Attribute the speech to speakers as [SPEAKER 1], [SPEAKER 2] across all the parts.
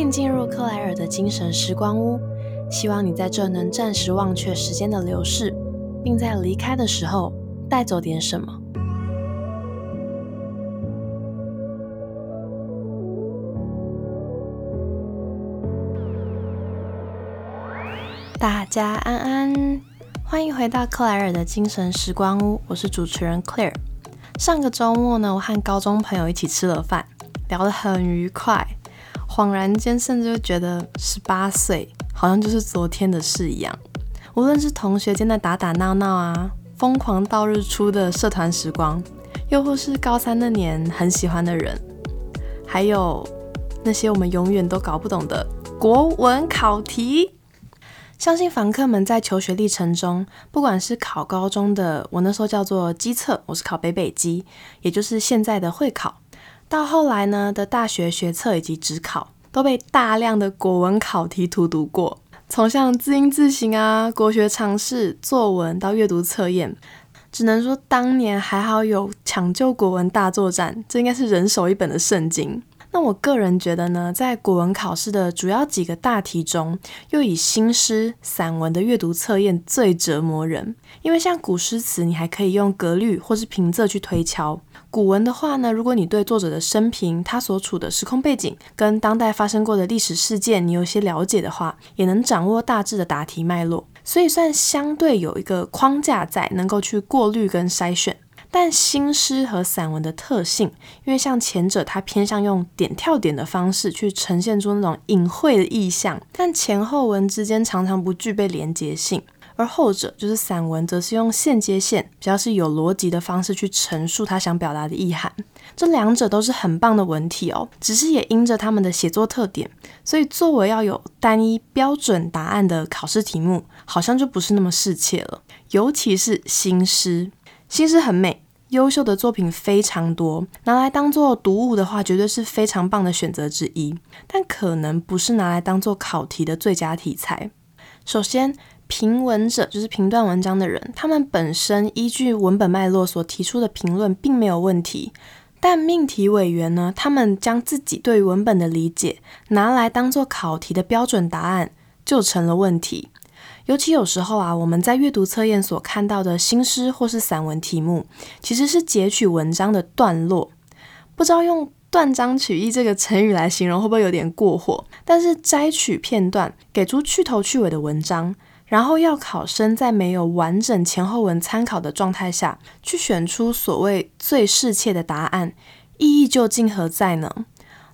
[SPEAKER 1] 欢迎进入克莱尔的精神时光屋，希望你在这能暂时忘却时间的流逝，并在离开的时候带走点什么。大家安安，欢迎回到克莱尔的精神时光屋，我是主持人 Claire。上个周末呢，我和高中朋友一起吃了饭，聊得很愉快。恍然间，甚至就觉得十八岁好像就是昨天的事一样。无论是同学间的打打闹闹啊，疯狂到日出的社团时光，又或是高三那年很喜欢的人，还有那些我们永远都搞不懂的国文考题。相信房客们在求学历程中，不管是考高中的，我那时候叫做基测，我是考北北基，也就是现在的会考。到后来呢的大学学测以及职考，都被大量的国文考题荼毒过。从像字音字形啊、国学常识、作文到阅读测验，只能说当年还好有抢救国文大作战，这应该是人手一本的圣经。那我个人觉得呢，在古文考试的主要几个大题中，又以新诗、散文的阅读测验最折磨人。因为像古诗词，你还可以用格律或是平仄去推敲；古文的话呢，如果你对作者的生平、他所处的时空背景跟当代发生过的历史事件你有些了解的话，也能掌握大致的答题脉络，所以算相对有一个框架在，能够去过滤跟筛选。但新诗和散文的特性，因为像前者，它偏向用点跳点的方式去呈现出那种隐晦的意象，但前后文之间常常不具备连结性；而后者就是散文，则是用线接线，比较是有逻辑的方式去陈述他想表达的意涵。这两者都是很棒的文体哦，只是也因着他们的写作特点，所以作为要有单一标准答案的考试题目，好像就不是那么适切了，尤其是新诗。心思很美，优秀的作品非常多，拿来当做读物的话，绝对是非常棒的选择之一。但可能不是拿来当做考题的最佳题材。首先，评文者就是评断文章的人，他们本身依据文本脉络所提出的评论并没有问题，但命题委员呢，他们将自己对文本的理解拿来当做考题的标准答案，就成了问题。尤其有时候啊，我们在阅读测验所看到的新诗或是散文题目，其实是截取文章的段落。不知道用“断章取义”这个成语来形容会不会有点过火？但是摘取片段，给出去头去尾的文章，然后要考生在没有完整前后文参考的状态下去选出所谓最适切的答案，意义究竟何在呢？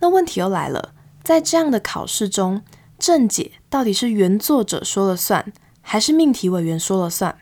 [SPEAKER 1] 那问题又来了，在这样的考试中，正解到底是原作者说了算？还是命题委员说了算。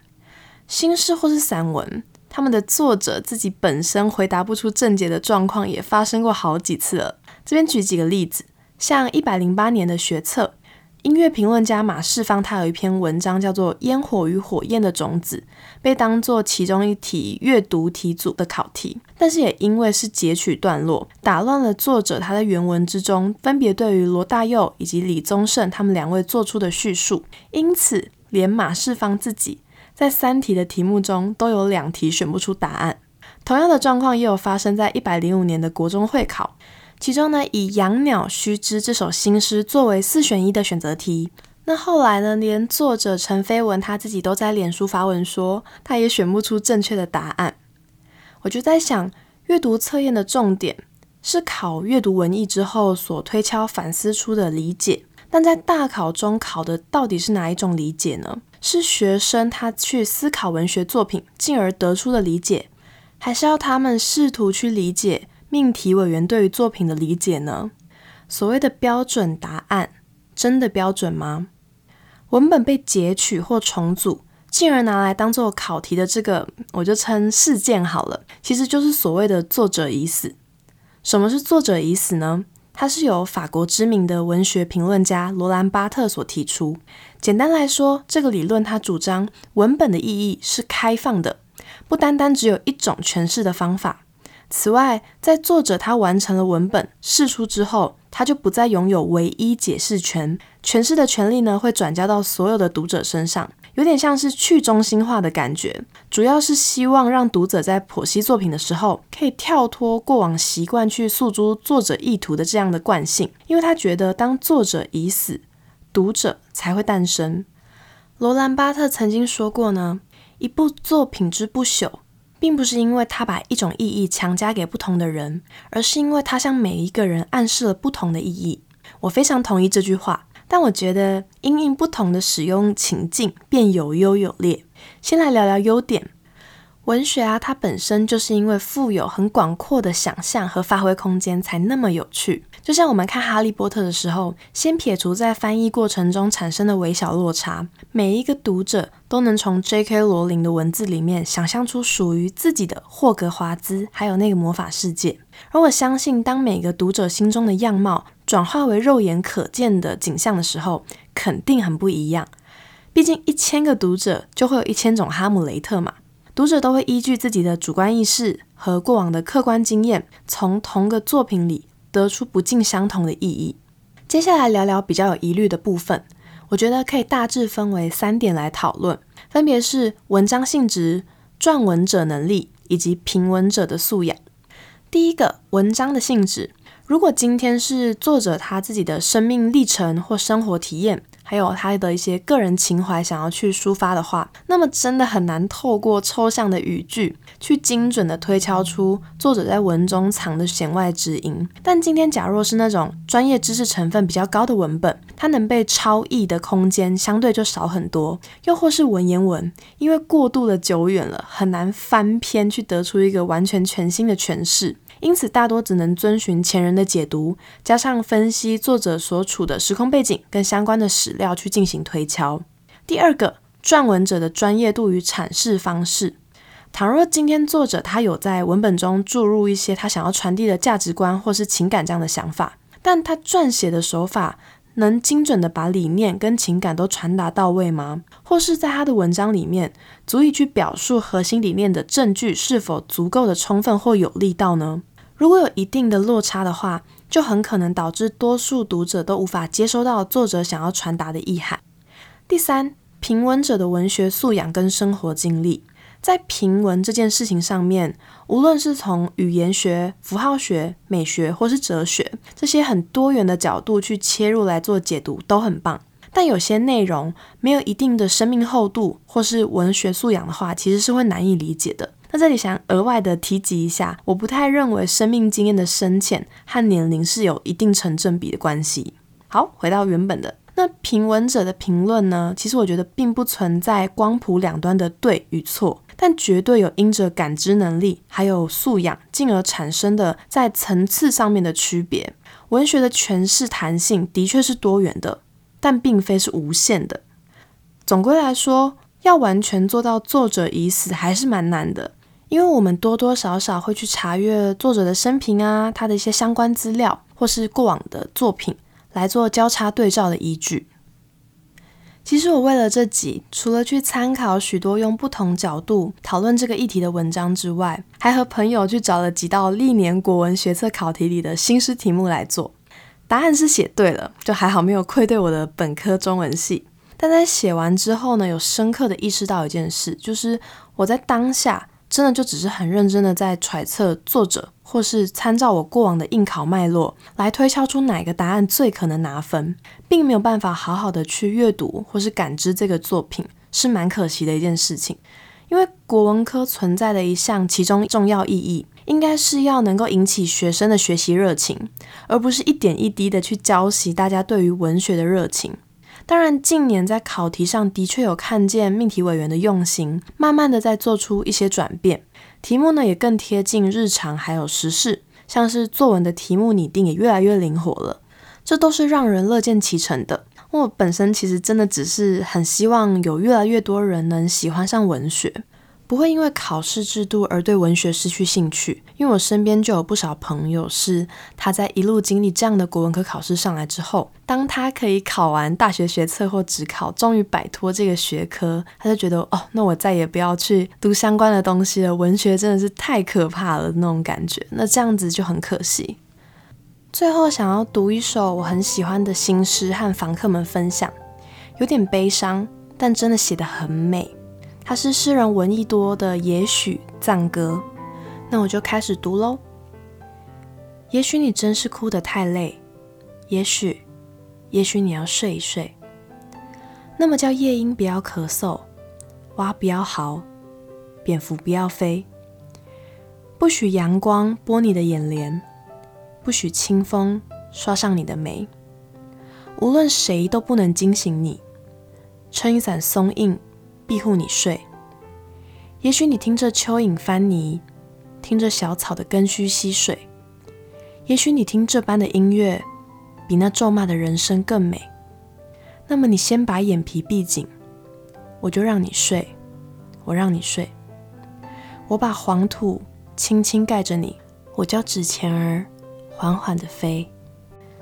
[SPEAKER 1] 新诗或是散文，他们的作者自己本身回答不出正解的状况也发生过好几次了。这边举几个例子，像一百零八年的学测，音乐评论家马世芳他有一篇文章叫做《烟火与火焰的种子》，被当做其中一题阅读题组的考题，但是也因为是截取段落，打乱了作者他在原文之中分别对于罗大佑以及李宗盛他们两位做出的叙述，因此。连马世芳自己在三题的题目中都有两题选不出答案。同样的状况也有发生在一百零五年的国中会考，其中呢以《养鸟须知》这首新诗作为四选一的选择题。那后来呢，连作者陈飞文他自己都在脸书发文说，他也选不出正确的答案。我就在想，阅读测验的重点是考阅读文艺之后所推敲反思出的理解。但在大考中考的到底是哪一种理解呢？是学生他去思考文学作品，进而得出的理解，还是要他们试图去理解命题委员对于作品的理解呢？所谓的标准答案，真的标准吗？文本被截取或重组，进而拿来当做考题的这个，我就称事件好了，其实就是所谓的作者已死。什么是作者已死呢？它是由法国知名的文学评论家罗兰巴特所提出。简单来说，这个理论它主张文本的意义是开放的，不单单只有一种诠释的方法。此外，在作者他完成了文本释出之后，他就不再拥有唯一解释权，诠释的权利呢会转交到所有的读者身上。有点像是去中心化的感觉，主要是希望让读者在剖析作品的时候，可以跳脱过往习惯去诉诸作者意图的这样的惯性，因为他觉得当作者已死，读者才会诞生。罗兰巴特曾经说过呢，一部作品之不朽，并不是因为他把一种意义强加给不同的人，而是因为他向每一个人暗示了不同的意义。我非常同意这句话。但我觉得，因应不同的使用情境，便有优有劣。先来聊聊优点。文学啊，它本身就是因为富有很广阔的想象和发挥空间，才那么有趣。就像我们看《哈利波特》的时候，先撇除在翻译过程中产生的微小落差，每一个读者都能从 J.K. 罗琳的文字里面想象出属于自己的霍格华兹，还有那个魔法世界。而我相信，当每个读者心中的样貌转化为肉眼可见的景象的时候，肯定很不一样。毕竟一千个读者就会有一千种哈姆雷特嘛。读者都会依据自己的主观意识和过往的客观经验，从同个作品里得出不尽相同的意义。接下来聊聊比较有疑虑的部分，我觉得可以大致分为三点来讨论，分别是文章性质、撰文者能力以及评文者的素养。第一个，文章的性质。如果今天是作者他自己的生命历程或生活体验，还有他的一些个人情怀想要去抒发的话，那么真的很难透过抽象的语句去精准的推敲出作者在文中藏的弦外之音。但今天假若是那种专业知识成分比较高的文本，它能被超译的空间相对就少很多。又或是文言文，因为过度的久远了，很难翻篇去得出一个完全全新的诠释。因此，大多只能遵循前人的解读，加上分析作者所处的时空背景跟相关的史料去进行推敲。第二个，撰文者的专业度与阐释方式。倘若今天作者他有在文本中注入一些他想要传递的价值观或是情感这样的想法，但他撰写的手法能精准的把理念跟情感都传达到位吗？或是在他的文章里面，足以去表述核心理念的证据是否足够的充分或有力道呢？如果有一定的落差的话，就很可能导致多数读者都无法接收到作者想要传达的意涵。第三，评文者的文学素养跟生活经历，在评文这件事情上面，无论是从语言学、符号学、美学或是哲学这些很多元的角度去切入来做解读，都很棒。但有些内容没有一定的生命厚度或是文学素养的话，其实是会难以理解的。那这里想额外的提及一下，我不太认为生命经验的深浅和年龄是有一定成正比的关系。好，回到原本的那评文者的评论呢？其实我觉得并不存在光谱两端的对与错，但绝对有因着感知能力还有素养，进而产生的在层次上面的区别。文学的诠释弹性的确是多元的，但并非是无限的。总归来说，要完全做到作者已死，还是蛮难的。因为我们多多少少会去查阅作者的生平啊，他的一些相关资料，或是过往的作品，来做交叉对照的依据。其实我为了这集，除了去参考许多用不同角度讨论这个议题的文章之外，还和朋友去找了几道历年国文学测考题里的新诗题目来做。答案是写对了，就还好没有愧对我的本科中文系。但在写完之后呢，有深刻的意识到一件事，就是我在当下。真的就只是很认真的在揣测作者，或是参照我过往的应考脉络来推敲出哪个答案最可能拿分，并没有办法好好的去阅读或是感知这个作品，是蛮可惜的一件事情。因为国文科存在的一项其中重要意义，应该是要能够引起学生的学习热情，而不是一点一滴的去浇熄大家对于文学的热情。当然，近年在考题上的确有看见命题委员的用心，慢慢的在做出一些转变，题目呢也更贴近日常还有时事，像是作文的题目拟定也越来越灵活了，这都是让人乐见其成的。我本身其实真的只是很希望有越来越多人能喜欢上文学。不会因为考试制度而对文学失去兴趣，因为我身边就有不少朋友是他在一路经历这样的国文科考试上来之后，当他可以考完大学学测或职考，终于摆脱这个学科，他就觉得哦，那我再也不要去读相关的东西了，文学真的是太可怕了那种感觉，那这样子就很可惜。最后想要读一首我很喜欢的新诗和房客们分享，有点悲伤。但真的写得很美。它是诗人闻一多的《也许赞歌》，那我就开始读喽。也许你真是哭得太累，也许，也许你要睡一睡。那么叫夜莺不要咳嗽，蛙不要嚎，蝙蝠不要飞。不许阳光拨你的眼帘，不许清风刷上你的眉。无论谁都不能惊醒你，撑一伞松印庇护你睡。也许你听着蚯蚓翻泥，听着小草的根须吸水。也许你听这般的音乐，比那咒骂的人声更美。那么你先把眼皮闭紧，我就让你睡，我让你睡。我把黄土轻轻盖着你，我叫纸钱儿缓缓地飞。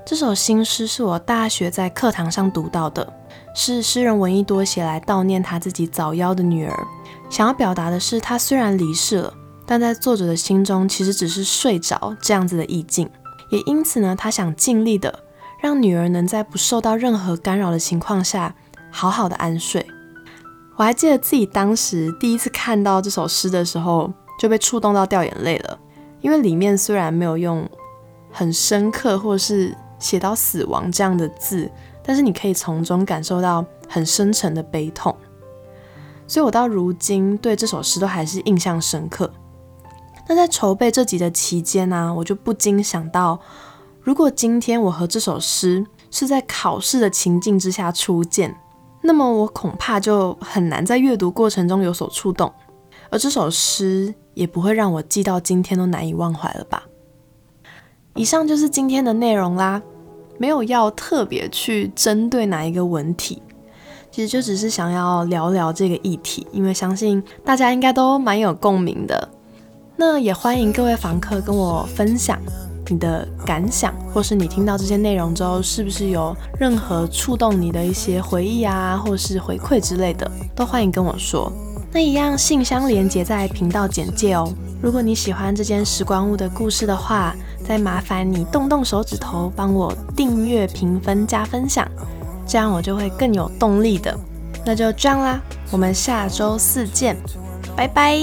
[SPEAKER 1] 这首新诗是我大学在课堂上读到的，是诗人闻一多写来悼念他自己早夭的女儿。想要表达的是，他虽然离世了，但在作者的心中其实只是睡着这样子的意境。也因此呢，他想尽力的让女儿能在不受到任何干扰的情况下好好的安睡。我还记得自己当时第一次看到这首诗的时候，就被触动到掉眼泪了，因为里面虽然没有用很深刻或是写到死亡这样的字，但是你可以从中感受到很深沉的悲痛，所以我到如今对这首诗都还是印象深刻。那在筹备这集的期间呢，我就不禁想到，如果今天我和这首诗是在考试的情境之下出现，那么我恐怕就很难在阅读过程中有所触动，而这首诗也不会让我记到今天都难以忘怀了吧。以上就是今天的内容啦，没有要特别去针对哪一个文体，其实就只是想要聊聊这个议题，因为相信大家应该都蛮有共鸣的。那也欢迎各位房客跟我分享你的感想，或是你听到这些内容之后，是不是有任何触动你的一些回忆啊，或是回馈之类的，都欢迎跟我说。那一样信箱连接在频道简介哦。如果你喜欢这间时光屋的故事的话，再麻烦你动动手指头帮我订阅、评分、加分享，这样我就会更有动力的。那就这样啦，我们下周四见，拜拜。